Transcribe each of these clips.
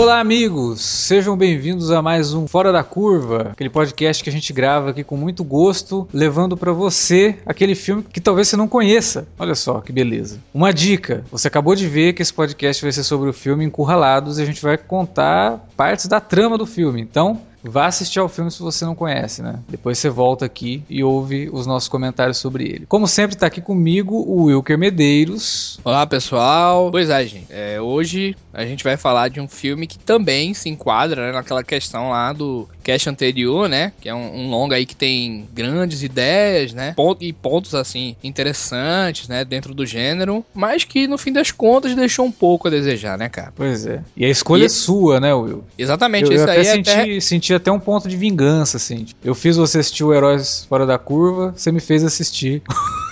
Olá, amigos! Sejam bem-vindos a mais um Fora da Curva, aquele podcast que a gente grava aqui com muito gosto, levando para você aquele filme que talvez você não conheça. Olha só que beleza. Uma dica: você acabou de ver que esse podcast vai ser sobre o filme Encurralados e a gente vai contar partes da trama do filme. Então, Vá assistir ao filme se você não conhece, né? Depois você volta aqui e ouve os nossos comentários sobre ele. Como sempre, tá aqui comigo o Wilker Medeiros. Olá, pessoal. Pois é, gente. É, hoje a gente vai falar de um filme que também se enquadra né, naquela questão lá do cast anterior, né? Que é um, um longa aí que tem grandes ideias, né? Ponto, e pontos, assim, interessantes, né? Dentro do gênero, mas que no fim das contas deixou um pouco a desejar, né, cara? Pois é. E a escolha e... é sua, né, Will? Exatamente. Eu, eu até, senti, até... senti até um ponto de vingança, assim. Eu fiz você assistir o Heróis Fora da Curva, você me fez assistir.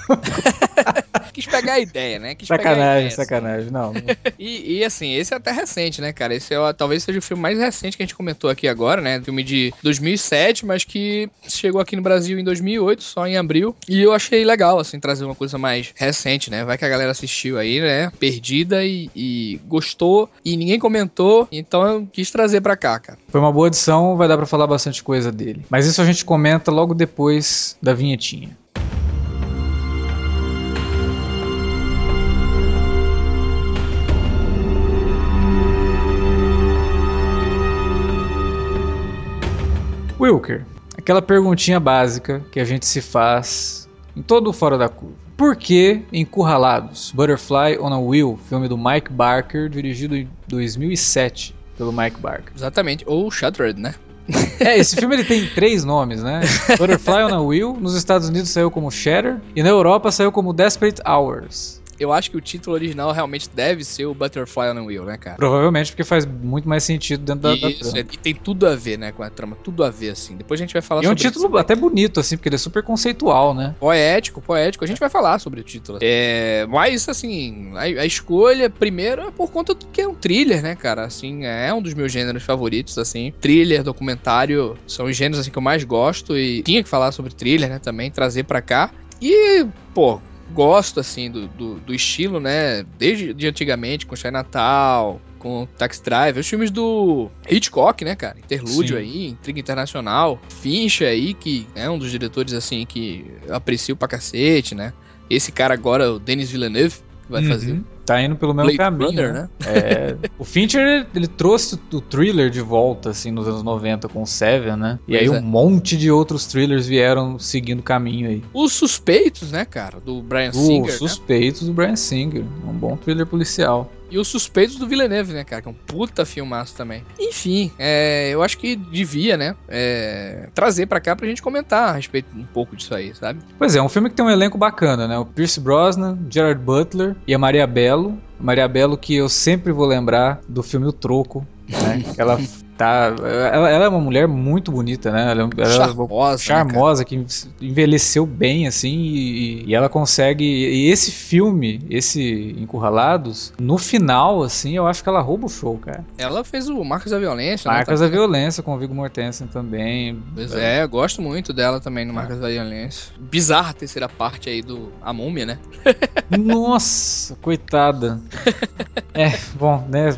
Quis pegar a ideia, né? Quis sacanagem, ideia, assim. sacanagem, não. e, e, assim, esse é até recente, né, cara? Esse é, talvez seja o filme mais recente que a gente comentou aqui agora, né? Filme de 2007, mas que chegou aqui no Brasil em 2008, só em abril. E eu achei legal, assim, trazer uma coisa mais recente, né? Vai que a galera assistiu aí, né? Perdida e, e gostou e ninguém comentou, então eu quis trazer pra cá, cara. Foi uma boa edição, vai dar pra falar bastante coisa dele. Mas isso a gente comenta logo depois da vinhetinha. Wilker, aquela perguntinha básica que a gente se faz em todo o Fora da Curva. Por que Encurralados? Butterfly on a Wheel, filme do Mike Barker, dirigido em 2007 pelo Mike Barker. Exatamente, ou Shuttered, né? É, esse filme ele tem três nomes, né? Butterfly on a Wheel, nos Estados Unidos saiu como Shatter e na Europa saiu como Desperate Hours eu acho que o título original realmente deve ser o Butterfly on a Wheel, né, cara? Provavelmente, porque faz muito mais sentido dentro da, Isso, da trama. E tem tudo a ver, né, com a trama. Tudo a ver, assim. Depois a gente vai falar e sobre é um título isso. até bonito, assim, porque ele é super conceitual, né? Poético, poético. A gente vai falar sobre o título. É, mas, assim, a, a escolha, primeiro, é por conta do que é um thriller, né, cara? Assim, é um dos meus gêneros favoritos, assim. Thriller, documentário, são os gêneros, assim, que eu mais gosto. E tinha que falar sobre thriller, né, também, trazer pra cá. E, pô, gosto, assim, do, do, do, estilo, né? Desde de antigamente, com Natal, com Taxi Driver, os filmes do Hitchcock, né, cara? Interlúdio Sim. aí, Intriga Internacional. Fincher aí, que é um dos diretores, assim, que eu aprecio pra cacete, né? Esse cara agora, o Denis Villeneuve, vai uhum. fazer Tá indo pelo mesmo Blade caminho. Runner, né? É, o Fincher, ele trouxe o thriller de volta, assim, nos anos 90 com o Seven, né? E pois aí é. um monte de outros thrillers vieram seguindo o caminho aí. Os Suspeitos, né, cara? Do Brian Singer. Os né? Suspeitos né? do Brian Singer. Um bom thriller policial. E os Suspeitos do Villeneuve, né, cara? Que é um puta filmaço também. Enfim, é, eu acho que devia, né, é, trazer pra cá pra gente comentar a respeito um pouco disso aí, sabe? Pois é, um filme que tem um elenco bacana, né? O Pierce Brosnan, Gerard Butler e a Maria Bello. Maria Bello que eu sempre vou lembrar do filme O Troco, né? Ela tá. Ela, ela, é uma mulher muito bonita, né? Ela, ela charmosa. Né, charmosa, né, que envelheceu bem, assim, e, e, ela consegue. E esse filme, esse Encurralados, no final, assim, eu acho que ela rouba o show, cara. Ela fez o Marcos da Violência, né? Marcos da Violência com o Viggo Mortensen também. Pois é, eu gosto muito dela também no Marcos da Violência. Bizarra a terceira parte aí do A Múmia, né? Nossa, coitada. é, bom, né?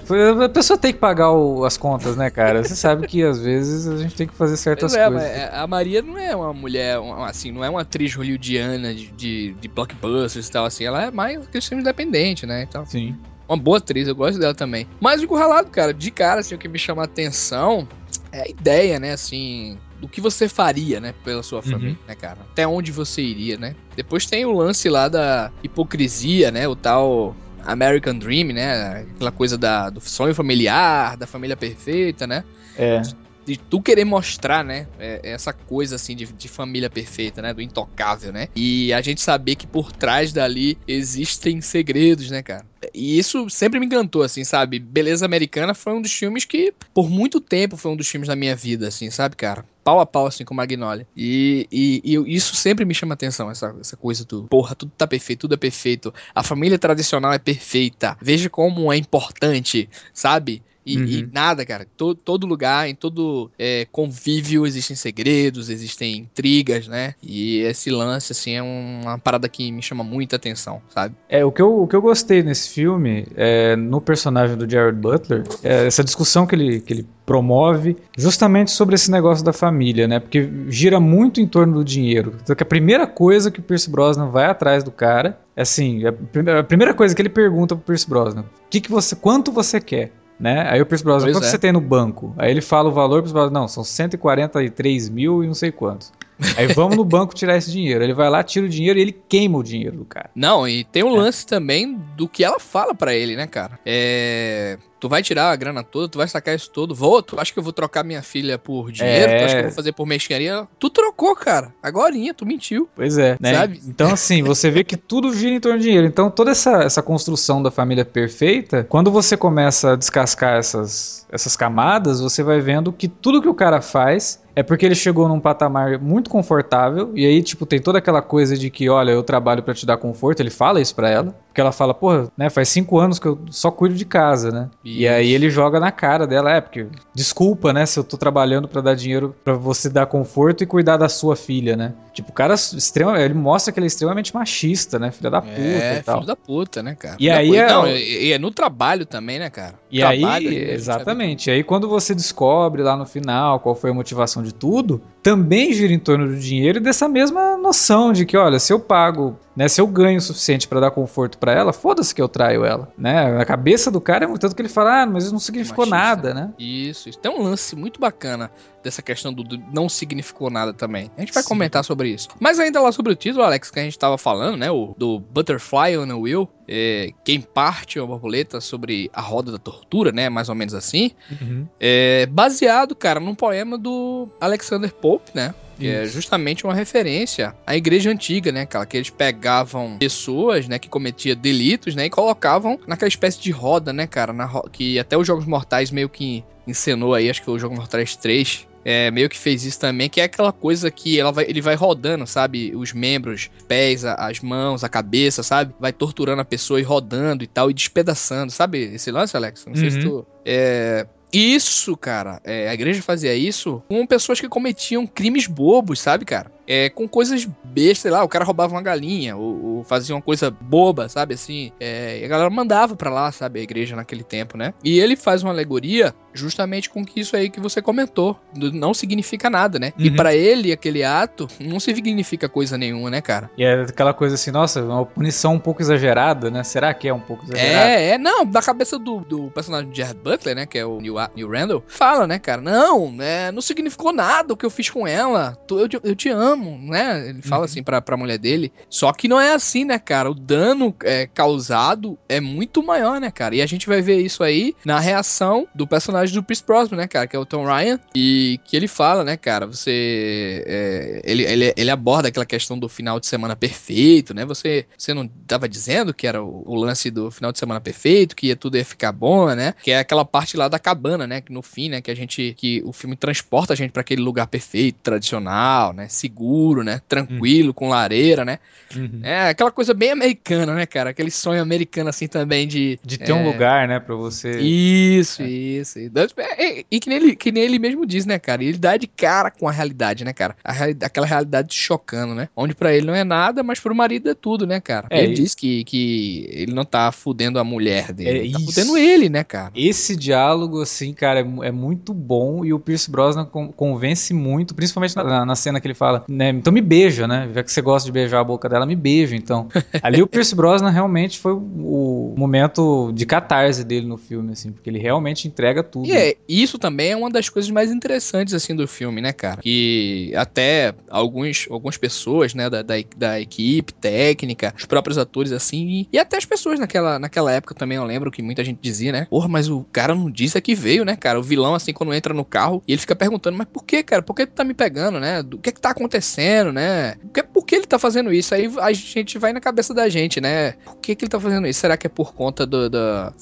A pessoa tem que pagar o, as contas, né, cara? Cara. Você sabe que às vezes a gente tem que fazer certas é, coisas. É, a Maria não é uma mulher, assim, não é uma atriz hollywoodiana de, de, de blockbusters e tal, assim. Ela é mais questão independente, né? Então, Sim. Uma boa atriz, eu gosto dela também. Mas o Encurralado, cara, de cara, assim, o que me chama a atenção é a ideia, né, assim, do que você faria, né, pela sua família, uhum. né, cara? Até onde você iria, né? Depois tem o lance lá da hipocrisia, né, o tal American Dream, né? Aquela coisa da, do sonho familiar, da família perfeita, né? É. De tu querer mostrar, né? É, essa coisa assim de, de, família perfeita, né? Do intocável, né? E a gente saber que por trás dali existem segredos, né, cara? E isso sempre me encantou, assim, sabe? Beleza Americana foi um dos filmes que, por muito tempo, foi um dos filmes da minha vida, assim, sabe, cara? Pau a pau, assim, com Magnolia. E, e, e, isso sempre me chama atenção, essa, essa coisa do, porra, tudo tá perfeito, tudo é perfeito. A família tradicional é perfeita. Veja como é importante, sabe? E, uhum. e nada, cara. Todo, todo lugar, em todo é, convívio, existem segredos, existem intrigas, né? E esse lance, assim, é uma parada que me chama muita atenção, sabe? É, o que eu, o que eu gostei nesse filme, é, no personagem do Jared Butler, é essa discussão que ele, que ele promove justamente sobre esse negócio da família, né? Porque gira muito em torno do dinheiro. Então, que a primeira coisa que o Pierce Brosnan vai atrás do cara é assim, a primeira coisa que ele pergunta pro Pierce Brosnan, que que você, quanto você quer? Né? Aí o Pierce Brosnan, pois quanto é. você tem no banco? Aí ele fala o valor, o Pierce Brosnan, não, são 143 mil e não sei quantos. Aí vamos no banco tirar esse dinheiro. Ele vai lá, tira o dinheiro e ele queima o dinheiro do cara. Não, e tem um é. lance também do que ela fala para ele, né, cara? É tu vai tirar a grana toda, tu vai sacar isso todo, vou, tu acha que eu vou trocar minha filha por dinheiro, é... tu acha que eu vou fazer por mesquinharia? Tu trocou, cara, agorinha, tu mentiu. Pois é, né? Sabe? Então, assim, você vê que tudo gira em torno de dinheiro. Então, toda essa, essa construção da família perfeita, quando você começa a descascar essas, essas camadas, você vai vendo que tudo que o cara faz é porque ele chegou num patamar muito confortável e aí, tipo, tem toda aquela coisa de que, olha, eu trabalho para te dar conforto, ele fala isso pra ela. Porque ela fala, porra, né, faz cinco anos que eu só cuido de casa, né? Isso. E aí ele joga na cara dela, é, porque desculpa, né, se eu tô trabalhando para dar dinheiro para você dar conforto e cuidar da sua filha, né? Tipo, o cara extrema, ele mostra que ele é extremamente machista, né? Filha da é, puta é, e tal. filho da puta, né, cara? E aí é... Não, e é no trabalho também, né, cara? E trabalho, aí, exatamente. E aí quando você descobre lá no final qual foi a motivação de tudo, também gira em torno do dinheiro e dessa mesma noção de que, olha, se eu pago né? Se eu ganho o suficiente para dar conforto para ela, foda-se que eu traio ela, né? Na cabeça do cara é muito tanto que ele fala, ah, mas isso não significou Machista. nada, né? Isso, isso. Tem um lance muito bacana dessa questão do, do não significou nada também. A gente vai Sim. comentar sobre isso. Mas ainda lá sobre o título, Alex, que a gente tava falando, né? O do Butterfly on a Wheel, é, quem parte uma borboleta sobre a roda da tortura, né? Mais ou menos assim. Uhum. É baseado, cara, num poema do Alexander Pope, né? Que é justamente uma referência à igreja antiga, né, cara? Que eles pegavam pessoas, né, que cometiam delitos, né, e colocavam naquela espécie de roda, né, cara? Na ro que até os Jogos Mortais meio que encenou aí, acho que o Jogos Mortais 3, é, meio que fez isso também, que é aquela coisa que ela vai, ele vai rodando, sabe? Os membros, pés, as mãos, a cabeça, sabe? Vai torturando a pessoa e rodando e tal, e despedaçando, sabe? Esse lance, Alex? Não uhum. sei se uhum. tu. É, isso, cara, é, a igreja fazia isso com pessoas que cometiam crimes bobos, sabe, cara? É, com coisas bestas, sei lá, o cara roubava uma galinha, ou, ou fazia uma coisa boba, sabe, assim, é, e a galera mandava pra lá, sabe, a igreja naquele tempo, né? E ele faz uma alegoria justamente com que isso aí que você comentou, não significa nada, né? Uhum. E para ele, aquele ato não significa coisa nenhuma, né, cara? E é aquela coisa assim, nossa, uma punição um pouco exagerada, né? Será que é um pouco exagerada? É, é, não, da cabeça do, do personagem de Jared Butler, né, que é o Neil, Neil Randall, fala, né, cara, não, né, não significou nada o que eu fiz com ela, eu, eu te amo, amo, né? Ele fala uhum. assim pra, pra mulher dele. Só que não é assim, né, cara? O dano é, causado é muito maior, né, cara? E a gente vai ver isso aí na reação do personagem do Chris Brosnan, né, cara? Que é o Tom Ryan. E que ele fala, né, cara? Você. É, ele, ele, ele aborda aquela questão do final de semana perfeito, né? Você, você não tava dizendo que era o, o lance do final de semana perfeito, que ia, tudo ia ficar bom, né? Que é aquela parte lá da cabana, né? Que no fim, né? Que a gente. Que o filme transporta a gente para aquele lugar perfeito, tradicional, né? Seguro seguro, né? Tranquilo, uhum. com lareira, né? Uhum. É aquela coisa bem americana, né, cara? Aquele sonho americano, assim, também de... De ter é... um lugar, né, pra você... Isso, é. isso. E, e, e, que, nem ele, que nem ele mesmo diz, né, cara? Ele dá de cara com a realidade, né, cara? A reali aquela realidade chocando, né? Onde para ele não é nada, mas pro marido é tudo, né, cara? É, ele e... diz que, que ele não tá fudendo a mulher dele, é, ele tá isso. fudendo ele, né, cara? Esse diálogo, assim, cara, é, é muito bom e o Pierce Brosnan convence muito, principalmente na, na cena que ele fala, né? Então me beija, né? Já que você gosta de beijar a boca dela, me beija. Então, ali o Pierce Brosnan realmente foi o momento de catarse dele no filme, assim, porque ele realmente entrega tudo. E é, isso também é uma das coisas mais interessantes, assim, do filme, né, cara? Que até alguns, algumas pessoas, né, da, da, da equipe técnica, os próprios atores, assim, e, e, até as pessoas naquela, naquela época também, eu lembro que muita gente dizia, né? Porra, mas o cara não disse a que veio, né, cara? O vilão, assim, quando entra no carro, e ele fica perguntando, mas por que, cara? Por que tu tá me pegando, né? O que é que tá acontecendo? Acontecendo, né? Por que, ele tá fazendo isso? Aí a gente vai na cabeça da gente, né? Por que, que ele tá fazendo isso? Será que é por conta do, do,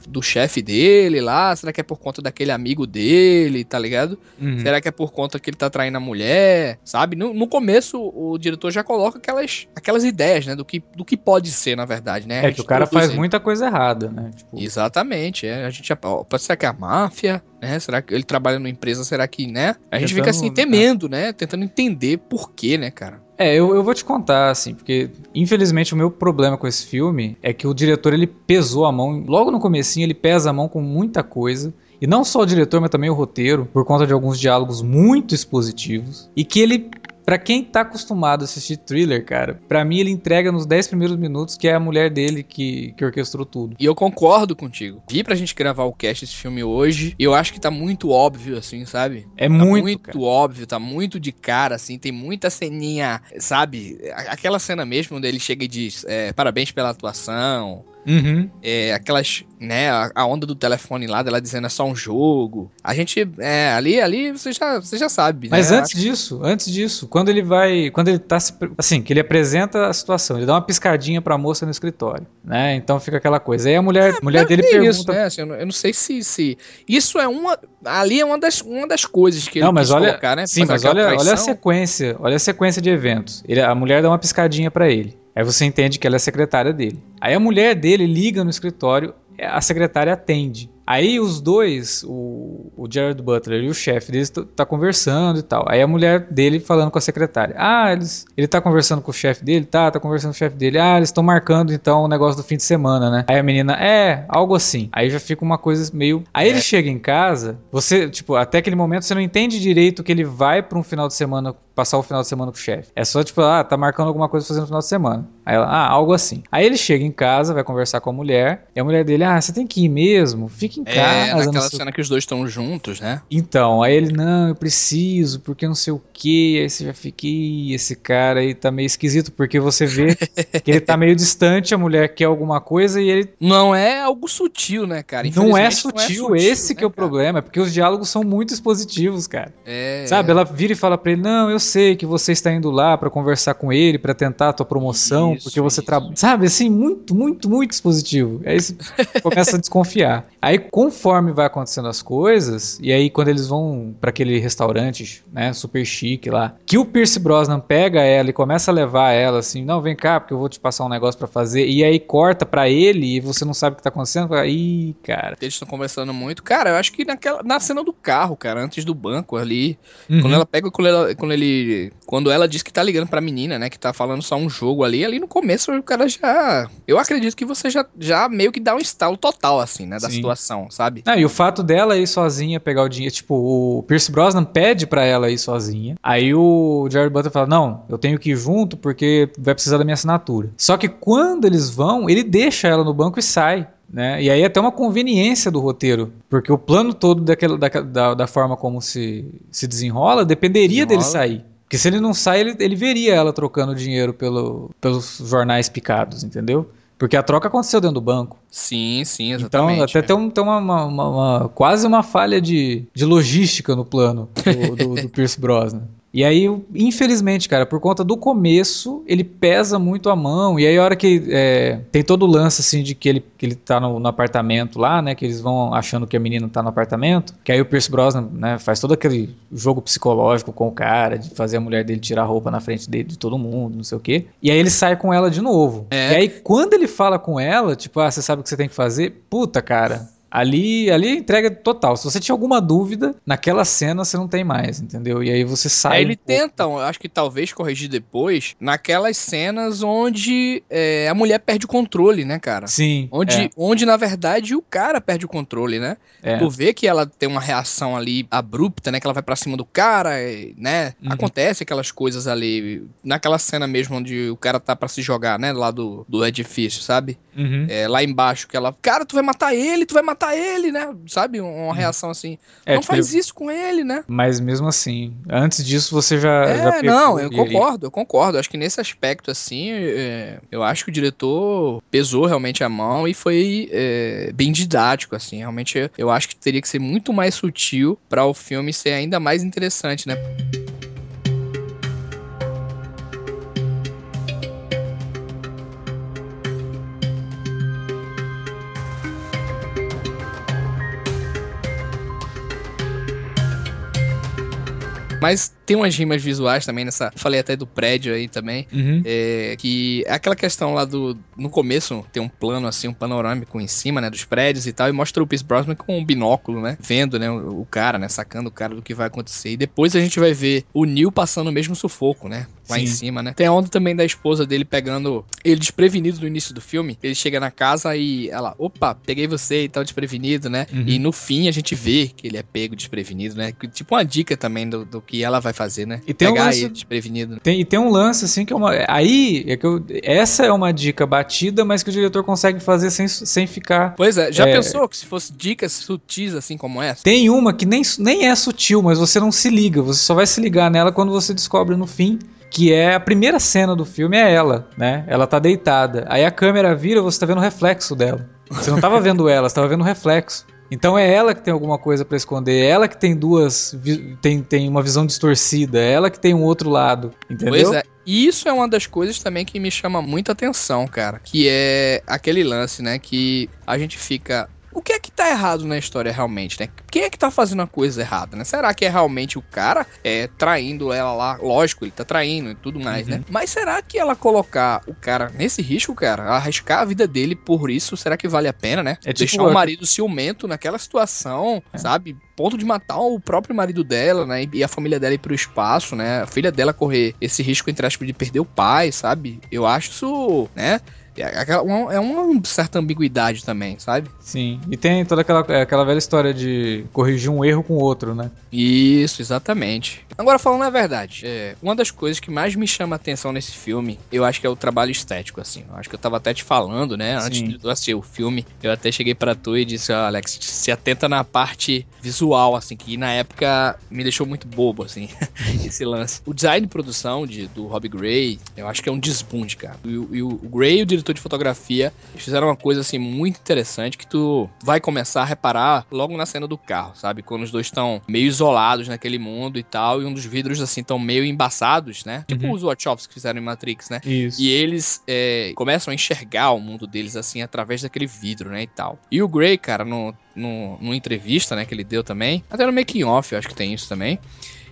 do chefe dele lá? Será que é por conta daquele amigo dele, tá ligado? Uhum. Será que é por conta que ele tá traindo a mulher, sabe? No, no começo, o diretor já coloca aquelas, aquelas ideias, né? Do que, do que pode ser, na verdade, né? É que o cara faz muita coisa errada, né? Tipo... Exatamente. É, a gente já. Pode ser que é a máfia, né? Será que ele trabalha numa empresa? Será que, né? A gente Tentando, fica assim, temendo, né? Tentando entender por quê, né, cara? É, eu, eu vou te contar, assim, porque infelizmente o meu problema com esse filme é que o diretor ele pesou a mão, logo no comecinho ele pesa a mão com muita coisa. E não só o diretor, mas também o roteiro, por conta de alguns diálogos muito expositivos. E que ele Pra quem tá acostumado a assistir thriller, cara, pra mim ele entrega nos 10 primeiros minutos que é a mulher dele que, que orquestrou tudo. E eu concordo contigo. Vi pra gente gravar o cast desse filme hoje, e eu acho que tá muito óbvio, assim, sabe? É tá muito. muito óbvio, tá muito de cara, assim, tem muita ceninha, sabe? Aquela cena mesmo onde ele chega e diz: é, parabéns pela atuação. Uhum. É, aquelas, né, a, onda do telefone lá dela dizendo é só um jogo. A gente, é, ali, ali você já, você já sabe. Mas né? antes disso, antes disso, quando ele vai, quando ele tá se, assim, que ele apresenta a situação, ele dá uma piscadinha pra moça no escritório, né? Então fica aquela coisa. Aí a mulher, é, mulher dele pergunta... Isso, né? Assim, eu, não, eu, não, sei se, se... Isso é uma... Ali é uma das, uma das coisas que não, ele mas olha, colocar, né? Sim, mas olha, olha a sequência, olha a sequência de eventos. Ele, a mulher dá uma piscadinha para ele. Aí você entende que ela é secretária dele. Aí a mulher dele liga no escritório, a secretária atende. Aí os dois, o, o Jared Butler e o chefe deles, tá conversando e tal. Aí a mulher dele falando com a secretária. Ah, eles, ele tá conversando com o chefe dele? Tá, tá conversando com o chefe dele. Ah, eles estão marcando então o negócio do fim de semana, né? Aí a menina, é, algo assim. Aí já fica uma coisa meio. Aí é. ele chega em casa, você, tipo, até aquele momento você não entende direito que ele vai para um final de semana, passar o final de semana com o chefe. É só tipo, ah, tá marcando alguma coisa fazendo no final de semana. Aí ela, ah, algo assim. Aí ele chega em casa, vai conversar com a mulher, e a mulher dele, ah, você tem que ir mesmo, fica em é, casa. É, naquela cena que os dois estão juntos, né? Então, aí ele, não, eu preciso, porque não sei o que. Aí você já fica, esse cara aí tá meio esquisito, porque você vê que ele tá meio distante, a mulher quer alguma coisa e ele. Não é algo sutil, né, cara? Não é sutil, não é sutil esse né, que é o cara? problema, é porque os diálogos são muito expositivos, cara. É. Sabe, ela vira e fala pra ele, não, eu sei que você está indo lá para conversar com ele, para tentar a tua promoção, isso, porque você trabalha. Sabe, assim, muito, muito, muito expositivo. Aí você começa a desconfiar. Aí, conforme vai acontecendo as coisas, e aí quando eles vão para aquele restaurante, né, super chique lá, que o Pierce Brosnan pega ela e começa a levar ela assim, não, vem cá, porque eu vou te passar um negócio para fazer, e aí corta para ele e você não sabe o que tá acontecendo, aí, cara. Eles estão conversando muito. Cara, eu acho que naquela, na cena do carro, cara, antes do banco ali, uhum. quando ela pega, quando, ela, quando ele, quando ela diz que tá ligando pra menina, né, que tá falando só um jogo ali, ali no começo o cara já, eu acredito que você já, já meio que dá um estalo total, assim, né, da Sim. situação, sabe? Ah, e o fato dela ir sozinha pegar o dinheiro, tipo, o Pierce Brosnan pede pra ela ir sozinha. Aí o Jared Butler fala: Não, eu tenho que ir junto porque vai precisar da minha assinatura. Só que quando eles vão, ele deixa ela no banco e sai. Né? E aí é até uma conveniência do roteiro, porque o plano todo daquela, da, da, da forma como se, se desenrola dependeria desenrola. dele sair. Porque se ele não sai, ele, ele veria ela trocando dinheiro pelo, pelos jornais picados, entendeu? Porque a troca aconteceu dentro do banco. Sim, sim, exatamente. Então, até é. tem, um, tem uma, uma, uma, uma, quase uma falha de, de logística no plano do, do, do Pierce Brosnan. E aí, infelizmente, cara, por conta do começo, ele pesa muito a mão. E aí, a hora que é, tem todo o lance, assim, de que ele, que ele tá no, no, apartamento lá, né? Que eles vão achando que a menina tá no apartamento. Que aí o Pierce Brosnan, né? Faz todo aquele jogo psicológico com o cara, de fazer a mulher dele tirar a roupa na frente dele, de todo mundo, não sei o quê. E aí ele sai com ela de novo. É. E aí, quando ele fala com ela, tipo, ah, você sabe o que você tem que fazer? Puta, cara Ali, ali é entrega total. Se você tinha alguma dúvida, naquela cena você não tem mais, entendeu? E aí você sai. É, ele um tenta, acho que talvez corrigir depois, naquelas cenas onde é, a mulher perde o controle, né, cara? Sim. Onde, é. onde na verdade, o cara perde o controle, né? É. Tu vê que ela tem uma reação ali abrupta, né? Que ela vai para cima do cara, né? Uhum. Acontece aquelas coisas ali. Naquela cena mesmo onde o cara tá para se jogar, né? Lá do, do edifício, sabe? Uhum. É, lá embaixo, que ela. Cara, tu vai matar ele, tu vai matar matar ele, né? Sabe? Uma uhum. reação assim. É, não tipo, faz isso com ele, né? Mas mesmo assim, antes disso você já. É, já não, eu concordo, eu concordo. Acho que nesse aspecto, assim, é, eu acho que o diretor pesou realmente a mão e foi é, bem didático, assim. Realmente, eu acho que teria que ser muito mais sutil para o filme ser ainda mais interessante, né? Mas tem umas rimas visuais também nessa. Falei até do prédio aí também. Uhum. É, que é aquela questão lá do. No começo tem um plano assim, um panorâmico em cima, né? Dos prédios e tal. E mostra o Pierce Brosnan com um binóculo, né? Vendo, né? O, o cara, né? Sacando o cara do que vai acontecer. E depois a gente vai ver o Neil passando o mesmo sufoco, né? Lá Sim. em cima, né? Tem a onda também da esposa dele pegando ele desprevenido no início do filme. Ele chega na casa e ela, opa, peguei você e tal, desprevenido, né? Uhum. E no fim a gente vê que ele é pego desprevenido, né? Tipo uma dica também do, do que ela vai fazer, né? E tem um Pegar lance- ele desprevenido. Tem, e tem um lance assim que é uma. Aí é que eu, essa é uma dica batida, mas que o diretor consegue fazer sem, sem ficar. Pois é, já É. pensou que se fosse dicas sutis assim como essa? Tem uma que nem, nem é sutil, mas você não se liga. Você só vai se ligar nela quando você descobre no fim. Que é a primeira cena do filme, é ela, né? Ela tá deitada. Aí a câmera vira, você tá vendo o reflexo dela. Você não tava vendo ela, você tava vendo o reflexo. Então é ela que tem alguma coisa pra esconder, é ela que tem duas. Tem, tem uma visão distorcida, é ela que tem um outro lado. Entendeu? Pois é. E isso é uma das coisas também que me chama muita atenção, cara. Que é aquele lance, né? Que a gente fica. O que é que tá errado na história realmente, né? Quem é que tá fazendo a coisa errada, né? Será que é realmente o cara é, traindo ela lá? Lógico, ele tá traindo e tudo mais, Uhum. né? Mas será que ela colocar o cara nesse risco, cara, arriscar a vida dele por isso, será que vale a pena, né? É tipo Deixar o marido ciumento naquela situação, sabe? Ponto de matar o próprio marido dela, né? E a família dela ir pro espaço, né? A filha dela correr esse risco, entre aspas, de perder o pai, sabe? Eu acho isso, né? É uma- é uma certa ambiguidade também, sabe? Sim. E tem toda aquela, aquela velha história de corrigir um erro com o outro, né? Isso, exatamente. Agora, falando a verdade, é, uma das coisas que mais me chama a atenção nesse filme, eu acho que é o trabalho estético, assim. Eu acho que eu tava até te falando, né? Antes Sim. de eu assistir o filme, eu até cheguei pra tu e disse, Alex, se atenta na parte visual, assim, que na época me deixou muito bobo, assim, esse lance. O design de produção de, do Rob Gray, eu acho que é um desbunde, cara. E, o- e o o Gray e o diretor de fotografia eles fizeram uma coisa, assim, muito interessante que tu vai começar a reparar logo na cena do carro, sabe? Quando os dois estão meio isolados naquele mundo e tal, e um dos vidros, assim, estão meio embaçados, né? Tipo Uhum. os Wachowski que fizeram em Matrix, né? Isso. E eles é, começam a enxergar o mundo deles assim através daquele vidro, né? E tal. E o Gray, cara, no, no, numa entrevista, né, que ele deu também, até no making off, eu acho que tem isso também.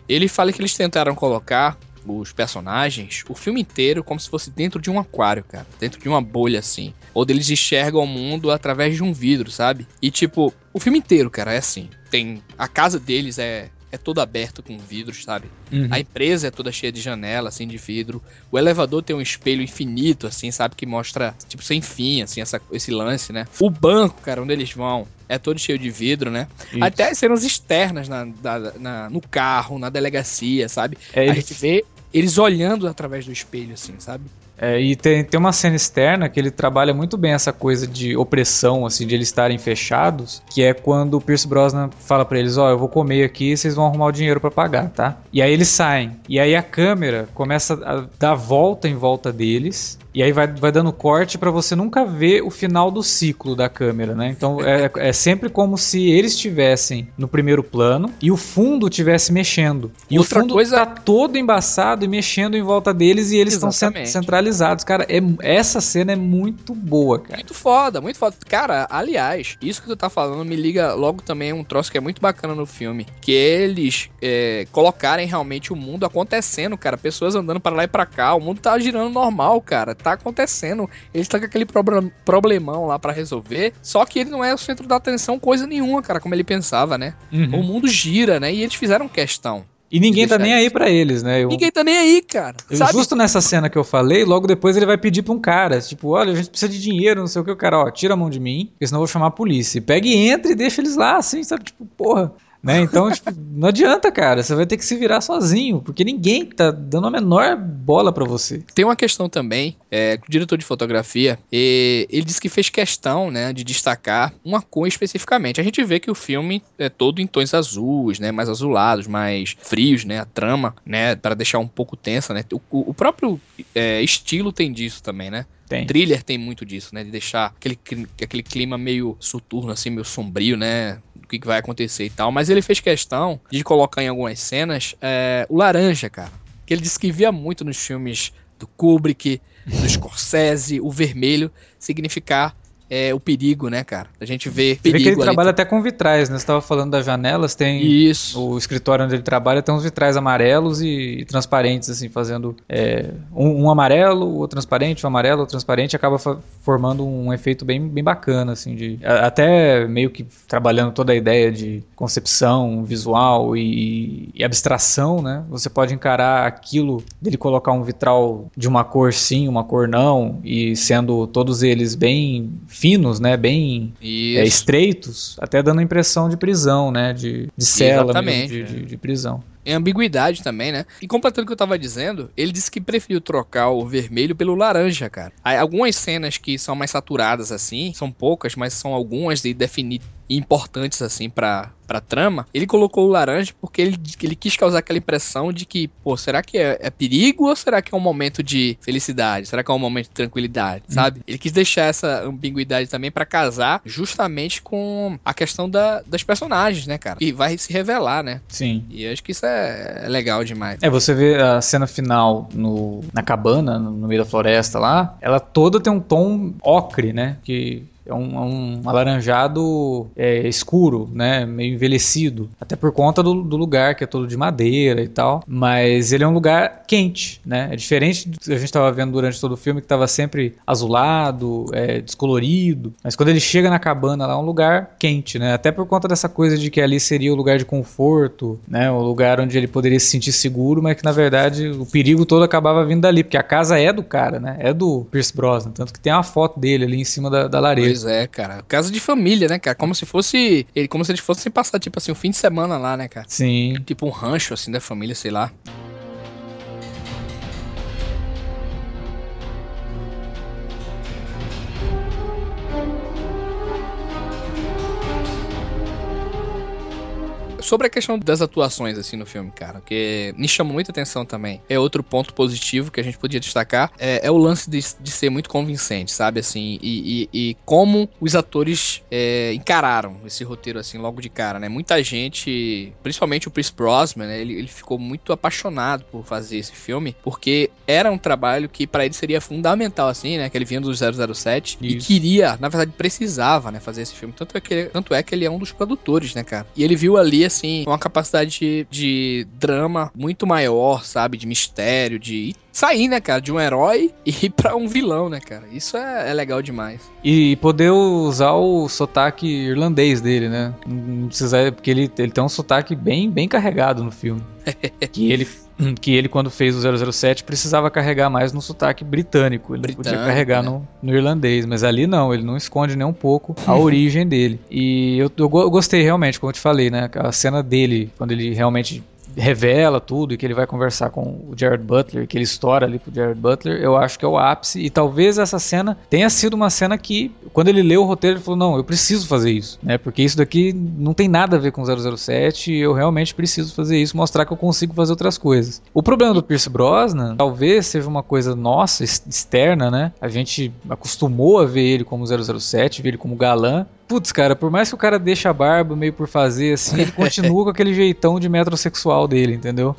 Ele fala que eles tentaram colocar os personagens, o filme inteiro, como se fosse dentro de um aquário, cara. Dentro de uma bolha, assim. Onde eles enxergam o mundo através de um vidro, sabe? E, tipo, o filme inteiro, cara, é assim. Tem. A casa deles é. É todo aberto com vidros, sabe? Uhum. A empresa é toda cheia de janela, assim, de vidro. O elevador tem um espelho infinito, assim, sabe? Que mostra, tipo, sem fim, assim, essa, esse lance, né? O banco, cara, onde eles vão, é todo cheio de vidro, né? Isso. Até as cenas externas na, da- na- no carro, na delegacia, sabe? É, A gente vê eles olhando através do espelho, assim, sabe? É, e tem, tem uma cena externa que ele trabalha muito bem essa coisa de opressão, assim, de eles estarem fechados, que é quando o Pierce Brosnan fala pra eles, ó, eu vou comer aqui, vocês vão arrumar o dinheiro pra pagar, tá? E aí eles saem, e aí a câmera começa a dar volta em volta deles, e aí vai, vai dando corte pra você nunca ver o final do ciclo da câmera, né? Então é, é sempre como se eles estivessem no primeiro plano e o fundo estivesse mexendo. E Outra o fundo coisa- tá todo embaçado e mexendo em volta deles e eles estão centralizados. Cara, é, essa cena é muito boa, cara. Muito foda, muito foda. Cara, aliás, isso que tu tá falando me liga logo também a um troço que é muito bacana no filme. Que eles é, colocarem realmente o mundo acontecendo, cara. Pessoas andando pra lá e pra cá. O mundo tá girando normal, cara. Tá acontecendo. Eles tá com aquele problem- problemão lá pra resolver. Só que ele não é o centro da atenção coisa nenhuma, cara, como ele pensava, né? Uhum. O mundo gira, né? E eles fizeram questão. E ninguém tá nem aí pra eles, né? Eu- Ninguém tá nem aí, cara. eu- sabe? justo nessa cena que eu falei, logo depois ele vai pedir pra um cara, tipo, olha, a gente precisa de dinheiro, não sei o que, o cara, ó, tira a mão de mim, porque senão eu vou chamar a polícia. Pega e entra e deixa eles lá, assim, sabe, tipo, porra. Né? Então, tipo, não adianta, cara. Você vai ter que se virar sozinho, porque ninguém tá dando a menor bola pra você. Tem uma questão também, é, o diretor de fotografia, e ele disse que fez questão, né, de destacar uma cor especificamente. A gente vê que o filme é todo em tons azuis, né, mais azulados, mais frios, né, a trama, né, para deixar um pouco tensa, né. O, o próprio é, estilo tem disso também, né. Tem. O thriller tem muito disso, né, de deixar aquele, aquele clima meio soturno, assim, meio sombrio, né, do que, que vai acontecer e tal. Mas ele fez questão de colocar em algumas cenas é, o laranja, cara. Que ele disse que via muito nos filmes do Kubrick, do Scorsese, o vermelho significar é, o perigo, né, cara? A gente vê perigo. Vê que ele trabalha até com vitrais, né? Você tava falando das janelas, tem. Isso. O escritório onde ele trabalha tem uns vitrais amarelos e, e transparentes, assim, fazendo é, um, um, amarelo, o transparente, um amarelo, o transparente, acaba formando um efeito bem, bem bacana, assim, de. Até meio que trabalhando toda a ideia de concepção visual e, e abstração, né? Você pode encarar aquilo dele colocar um vitral de uma cor sim, uma cor não, e sendo todos eles bem finos, né? Bem é, estreitos, até dando a impressão de prisão, né? De, de cela mesmo, de, de, de prisão em ambiguidade também, né? E completando o que eu tava dizendo, ele disse que preferiu trocar o vermelho pelo laranja, cara. Há algumas cenas que são mais saturadas assim, são poucas, mas são algumas de definir importantes assim para pra trama, ele colocou o laranja porque ele, ele quis causar aquela impressão de que, pô, será que é, é perigo ou será que é um momento de felicidade? Será que é um momento de tranquilidade, hum. sabe? Ele quis deixar essa ambiguidade também para casar justamente com a questão da, das personagens, né, cara? E vai se revelar, né? Sim. E acho que isso é, é legal demais. É, você vê a cena final no, na cabana, no, no meio da floresta lá, ela toda tem um tom ocre, né? Que é um, é um alaranjado é, escuro, né? Meio envelhecido. Até por conta do, do, lugar, que é todo de madeira e tal. Mas ele é um lugar quente, né? É diferente do que a gente estava vendo durante todo o filme, que estava sempre azulado, é, descolorido. Mas quando ele chega na cabana lá, é um lugar quente, né? Até por conta dessa coisa de que ali seria o lugar de conforto, né? O lugar onde ele poderia se sentir seguro, mas que na verdade o perigo todo acabava vindo dali, porque a casa é do cara, né? É do Pierce Brosnan. Tanto que tem uma foto dele ali em cima da, da lareira. Pois é, cara. Casa de família, né, cara? Como se fosse. Ele, como se eles fossem passar, tipo assim, um fim de semana lá, né, cara? Sim. Tipo um rancho, assim, da família, sei lá. Sobre a questão das atuações, assim, no filme, cara, que me chamou muita atenção também. É outro ponto positivo que a gente podia destacar. É, é o lance de, de, ser muito convincente, sabe? Assim, e, e, e como os atores é, encararam esse roteiro, assim, logo de cara, né? Muita gente, principalmente o Chris Brosnan, né? Ele, ele ficou muito apaixonado por fazer esse filme, porque era um trabalho que para ele seria fundamental, assim, né? Que ele vinha do 007 Isso. e queria, na verdade, precisava, né? Fazer esse filme. Tanto é, que, tanto é que ele é um dos produtores, né, cara? E ele viu ali, assim, uma capacidade de, de drama muito maior, sabe? De mistério, de sair, né, cara, de um herói e ir pra um vilão, né, cara? Isso é, é, legal demais. E poder usar o sotaque irlandês dele, né? Não precisa, porque ele, ele tem um sotaque bem, bem carregado no filme. que ele que ele, quando fez o 007, precisava carregar mais no sotaque britânico. Ele britânico, podia carregar né? no, no, irlandês, mas ali não, ele não esconde nem um pouco a origem dele. E eu, eu, gostei realmente, como eu te falei, né? A cena dele, quando ele realmente revela tudo e que ele vai conversar com o Jared Butler, que ele estoura ali pro Jared Butler, eu acho que é o ápice. E talvez essa cena tenha sido uma cena que, quando ele leu o roteiro, ele falou: Não, eu preciso fazer isso, né? Porque isso daqui não tem nada a ver com 007 e eu realmente preciso fazer isso, mostrar que eu consigo fazer outras coisas. O problema do Pierce Brosnan talvez seja uma coisa nossa, externa, né? A gente acostumou a ver ele como 007, ver ele como galã, Putz, cara, por mais que o cara deixe a barba meio por fazer, assim, ele continua com aquele jeitão de metrosexual dele, entendeu?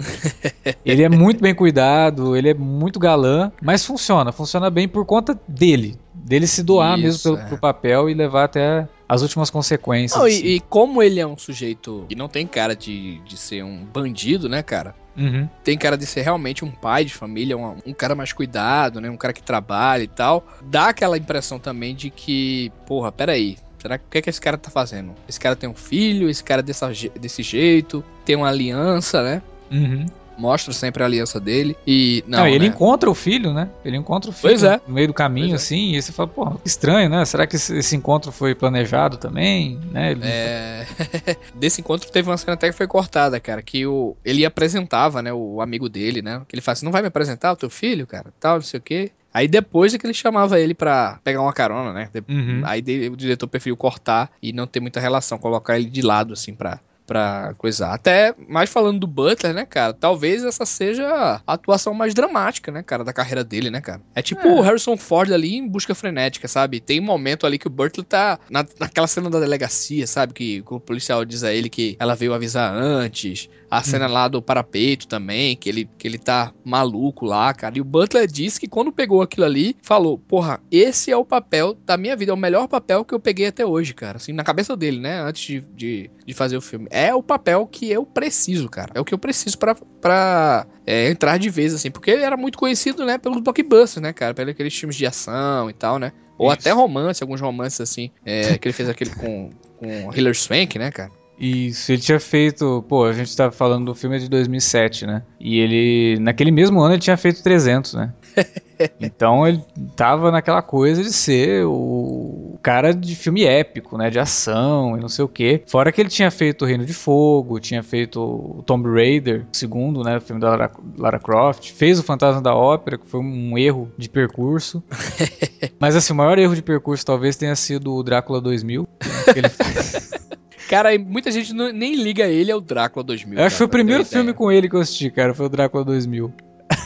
Ele é muito bem cuidado, ele é muito galã, mas funciona, funciona bem por conta dele. Dele se doar Isso, mesmo pelo, é. pro papel e levar até as últimas consequências. Não, assim. e, e, como ele é um sujeito que não tem cara de, de ser um bandido, né, cara? Uhum. Tem cara de ser realmente um pai de família, um, um, cara mais cuidado, né? Um cara que trabalha e tal. Dá aquela impressão também de que, porra, peraí, Será que o que, é que esse cara tá fazendo? Esse cara tem um filho, esse cara é dessa, desse jeito, tem uma aliança, né? Uhum. Mostra sempre a aliança dele. E. Não, não ele né? encontra o filho, né? Ele encontra o filho pois é. no meio do caminho, pois é. assim, é. e você fala, pô, estranho, né? Será que esse, esse, encontro foi planejado também? Né? Ele... É. Desse encontro teve uma cena até que foi cortada, cara. Que o... ele apresentava, né? O amigo dele, né? Que ele fala assim: não vai me apresentar o teu filho, cara? Tal, não sei o quê. Aí depois é que ele chamava ele pra pegar uma carona, né? Uhum. Aí o diretor preferiu cortar e não ter muita relação, colocar ele de lado, assim, pra, pra coisar. Até mais falando do Butler, né, cara? Talvez essa seja a atuação mais dramática, né, cara, da carreira dele, né, cara? É tipo é. o Harrison Ford ali em busca frenética, sabe? Tem um momento ali que o Butler tá na, naquela cena da delegacia, sabe? Que, o policial diz a ele que ela veio avisar antes. A cena hum. lá do parapeito também, que ele, que ele tá maluco lá, cara. E o Butler disse que quando pegou aquilo ali, falou: Porra, esse é o papel da minha vida, é o melhor papel que eu peguei até hoje, cara. Assim, na cabeça dele, né? Antes de, de, de fazer o filme. É o papel que eu preciso, cara. É o que eu preciso pra, pra é, entrar de vez, assim. Porque ele era muito conhecido, né? Pelos blockbusters, né, cara? Pelos aqueles filmes de ação e tal, né? Ou Isso. até romance, alguns romances assim. É, que ele fez aquele com, com Hiller Swank, né, cara? Isso, ele tinha feito. Pô, a gente tá falando do filme de 2007, né? E ele. Naquele mesmo ano ele tinha feito 300, né? então ele tava naquela coisa de ser o cara de filme épico, né? De ação e não sei o quê. Fora que ele tinha feito o Reino de Fogo, tinha feito o Tomb Raider, o segundo, né? O filme da Lara, Lara Croft. Fez o Fantasma da Ópera, que foi um erro de percurso. Mas assim, o maior erro de percurso talvez tenha sido o Drácula 2000, né, que ele fez. Cara, muita gente não, nem liga ele ao Drácula 2000. Eu acho que foi o primeiro filme com ele que eu assisti, cara. Foi o Drácula 2000.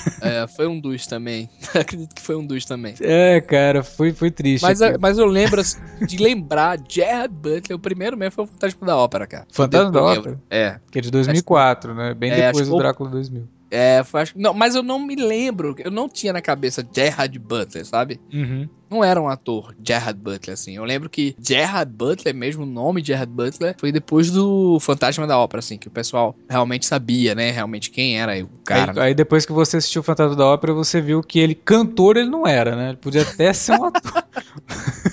É, foi um dos também. Acredito que foi um dos também. É, cara, foi, foi triste. Mas, mas eu lembro assim, de lembrar, Gerard Butler, o primeiro mesmo foi o Fantasma da Ópera, cara. Fantasma da Ópera? É. Que é de 2004, né? Bem é, depois do Drácula 2000. É, foi, acho, não, mas eu não me lembro, eu não tinha na cabeça Gerard Butler, sabe? Uhum. Não era um ator Gerard Butler, assim. Eu lembro que Gerard Butler, mesmo o nome Gerard Butler, foi depois do Fantasma da Ópera, assim, que o pessoal realmente sabia, né? Realmente quem era o cara. Aí, aí depois que você assistiu o Fantasma da Ópera, você viu que ele, cantor, ele não era, né? Ele podia até ser um ator.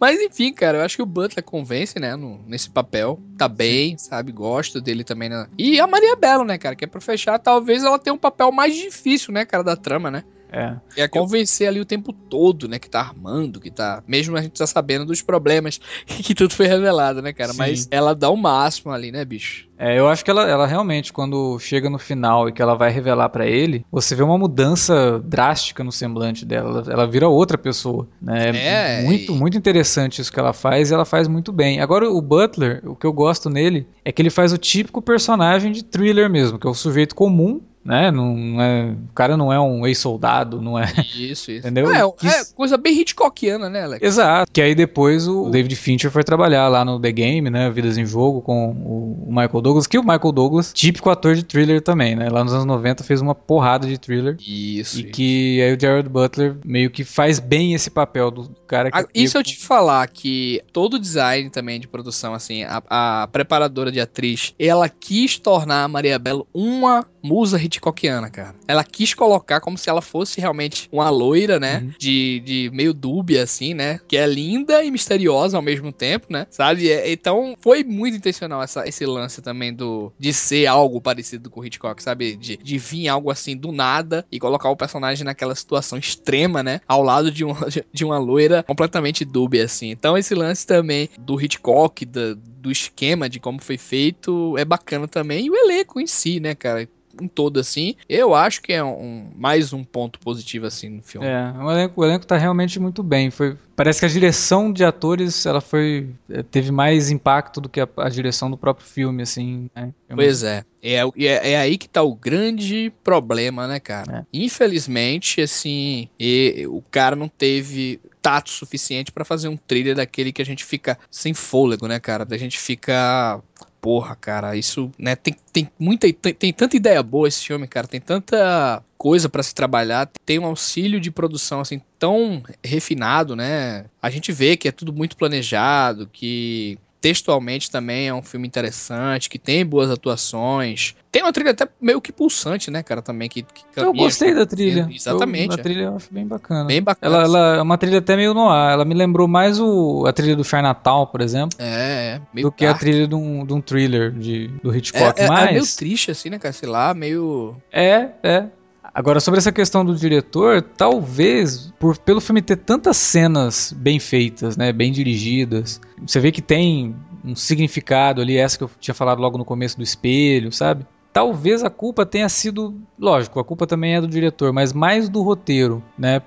Mas enfim, cara, eu acho que o Butler convence, né, no, nesse papel. Tá bem, sabe? Gosto dele também. Né? E a Maria Belo, né, cara? Que é pra fechar, talvez ela tenha um papel mais difícil, né, cara, da trama, né? É. É convencer ali o tempo todo, né? Que tá armando, que tá. Mesmo a gente tá sabendo dos problemas que tudo foi revelado, né, cara? Sim. Mas ela dá o máximo ali, né, bicho? É, eu acho que ela, ela realmente, quando chega no final e que ela vai revelar para ele, você vê uma mudança drástica no semblante dela. Ela, ela vira outra pessoa. Né? É, muito, e... muito interessante isso que ela faz e ela faz muito bem. Agora, o Butler, o que eu gosto nele é que ele faz o típico personagem de thriller mesmo, que é o sujeito comum né? Não, é, o cara não é um ex-soldado, não é. Isso, isso. Entendeu? É, é, coisa bem Hitchcockiana, né, Alex? Exato. Que aí depois o David Fincher foi trabalhar lá no The Game, né? Vidas em Jogo com o Michael Douglas, que o Michael Douglas, típico ator de thriller também, né? Lá nos anos 90 fez uma porrada de thriller. Isso. E isso. que aí o Jared Butler meio que faz bem esse papel do cara que. Ah, isso eu te falar que todo o design também de produção, assim, a, a preparadora de atriz, ela quis tornar a Maria Belo uma musa Hitchcockiana, cara. Ela quis colocar como se ela fosse realmente uma loira, né? Uhum. De, de meio dúbia, assim, né? Que é linda e misteriosa ao mesmo tempo, né? Sabe? É, então, foi muito intencional essa, esse lance também do de ser algo parecido com o Hitchcock, sabe? De, de vir algo assim do nada e colocar o personagem naquela situação extrema, né? Ao lado de, um, de uma loira completamente dúbia, assim. Então, esse lance também do Hitchcock, da, do esquema de como foi feito, é bacana também. E o elenco em si, né, cara? em todo, assim, eu acho que é um, mais um ponto positivo, assim, no filme. É, o elenco, o elenco tá realmente muito bem. Foi, parece que a direção de atores, ela foi, eh, teve mais impacto do que a, a direção do próprio filme, assim, né? Pois é. É, é, é, aí que tá o grande problema, né, cara? É. Infelizmente, assim, e, o cara não teve tato suficiente para fazer um trailer daquele que a gente fica sem fôlego, né, cara? Da gente fica porra, cara, isso, né, tem, tem muita, tem, tem tanta ideia boa esse filme, cara, tem tanta coisa para se trabalhar, tem um auxílio de produção, assim, tão refinado, né, a gente vê que é tudo muito planejado, que textualmente também é um filme interessante, que tem boas atuações. Tem uma trilha até meio que pulsante, né, cara, também. Que, que eu gostei da trilha. Exatamente. Eu, a trilha eu acho bem bacana. Bem bacana. Ela, ela, é uma trilha até meio noir. Ela me lembrou mais o, a trilha do Chinatown, por exemplo. É, é Do que a trilha de um, de um thriller de, do Hitchcock. É, é, Mas... é meio triste, assim, né, cara? Sei lá, meio... É, é. Agora, sobre essa questão do diretor, talvez, por, pelo filme ter tantas cenas bem feitas, né, bem dirigidas, você vê que tem um significado ali, essa que eu tinha falado logo no começo do espelho, sabe? Talvez a culpa tenha sido, lógico, a culpa também é do diretor, mas mais do roteiro, né?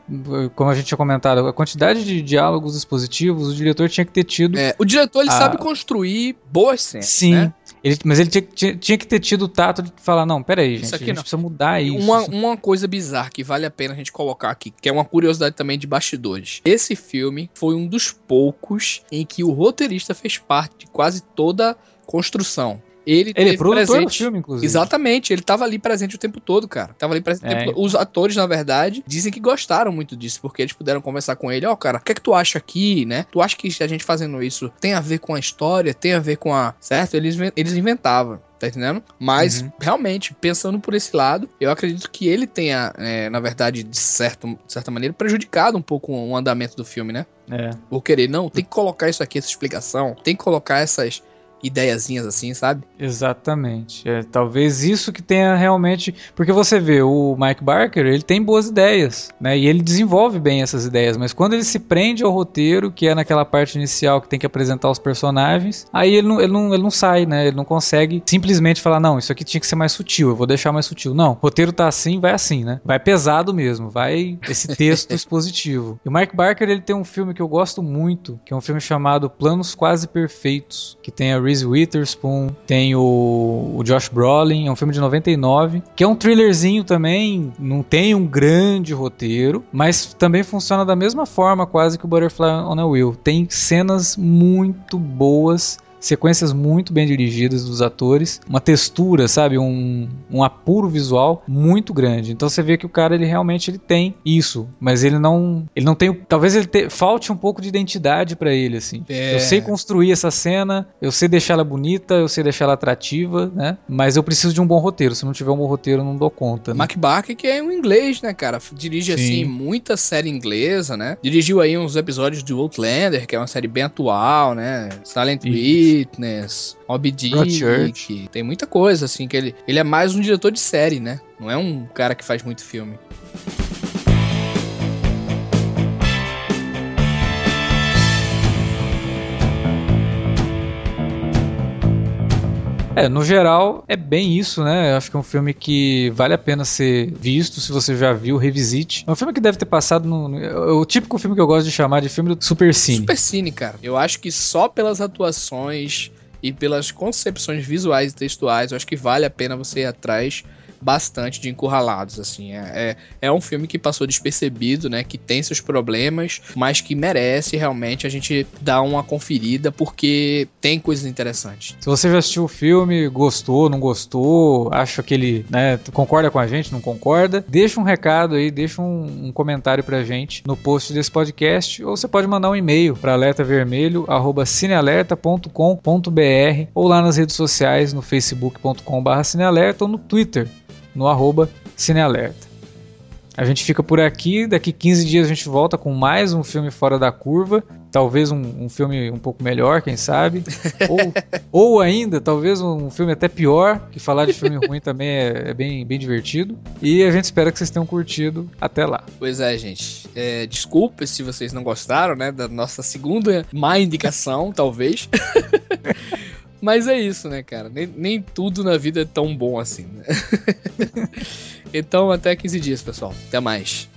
Como a gente tinha comentado, a quantidade de diálogos expositivos, o diretor tinha que ter tido. É, o diretor ele a... sabe construir boas cenas. Sim. Né? Ele, mas ele tinha, tinha, tinha, que ter tido o tato de falar, não, peraí, gente, isso aqui a gente não. precisa mudar isso. Uma, uma coisa bizarra que vale a pena a gente colocar aqui, que é uma curiosidade também de bastidores. Esse filme foi um dos poucos em que o roteirista fez parte de quase toda a construção. Ele, ele é produtor presente. do filme, inclusive. Exatamente, ele tava ali presente o tempo todo, cara. Tava ali presente é. Os atores, na verdade, dizem que gostaram muito disso, porque eles puderam conversar com ele. Ó, oh, cara, o que é que tu acha aqui, né? Tu acha que a gente fazendo isso tem a ver com a história, tem a ver com a. Certo? Eles, eles inventavam tá entendendo? Mas, uhum. realmente, pensando por esse lado, eu acredito que ele tenha, é, na verdade, de, certo, de certa maneira, prejudicado um pouco o andamento do filme, né? É. Por querer, não, tem que colocar isso aqui, essa explicação, tem que colocar essas, ideiazinhas assim, sabe? Exatamente. É, talvez isso que tenha realmente. Porque você vê, o Mike Barker, ele tem boas ideias, né? E ele desenvolve bem essas ideias, mas quando ele se prende ao roteiro, que é naquela parte inicial que tem que apresentar os personagens, aí ele não, ele não, ele não sai, né? Ele não consegue simplesmente falar, não, isso aqui tinha que ser mais sutil, eu vou deixar mais sutil. Não, o roteiro tá assim, vai assim, né? Vai pesado mesmo, vai esse texto expositivo. E o Mike Barker, ele tem um filme que eu gosto muito, que é um filme chamado Planos Quase Perfeitos, que tem a Reese Witherspoon, tem o, o, Josh Brolin, é um filme de 99, que é um thrillerzinho também, não tem um grande roteiro, mas também funciona da mesma forma quase que o Butterfly on a Wheel. Tem cenas muito boas sequências muito bem dirigidas dos atores, uma textura, sabe, um, um apuro visual muito grande. Então você vê que o cara ele realmente ele tem isso, mas ele não ele não tem, talvez ele te, falte um pouco de identidade para ele assim. É. Eu sei construir essa cena, eu sei deixar ela bonita, eu sei deixar ela atrativa, né? Mas eu preciso de um bom roteiro. Se não tiver um bom roteiro, eu não dou conta. Né? Mark Barker que é um inglês, né, cara? Dirige Sim. assim muita série inglesa, né? Dirigiu aí uns episódios de Outlander, que é uma série bem atual, né? Silent Hill Witness, Mob Dick, tem muita coisa, assim, que ele, ele é mais um diretor de série, né? Não é um cara que faz muito filme. É, no geral, é bem isso, né? Eu acho que é um filme que vale a pena ser visto, se você já viu, revisite. É um filme que deve ter passado no. é o típico filme que eu gosto de chamar de filme do Super Cine. Super Cine, cara. Eu acho que só pelas atuações e pelas concepções visuais e textuais, eu acho que vale a pena você ir atrás bastante de encurralados, assim. É, é, é, um filme que passou despercebido, né? Que tem seus problemas, mas que merece realmente a gente dar uma conferida, porque tem coisas interessantes. Se você já assistiu o filme, gostou, não gostou, acha que ele, né, concorda com a gente, não concorda, deixa um recado aí, deixa um, um comentário pra gente no post desse podcast, ou você pode mandar um e-mail para alertavermelho@cinealerta.com.br ou lá nas redes sociais no facebook.com/cinealerta ou no Twitter no arroba Cinealerta. A gente fica por aqui, daqui 15 dias a gente volta com mais um filme fora da curva, talvez um, um filme um pouco melhor, quem sabe, ou, ou ainda, talvez um filme até pior, que falar de filme ruim também é, é, bem, bem divertido, e a gente espera que vocês tenham curtido, até lá. Pois é, gente, é, desculpa se vocês não gostaram, né, da nossa segunda má indicação, talvez, Mas é isso, né, cara? Nem, nem tudo na vida é tão bom assim. Né? então, até 15 dias, pessoal. Até mais.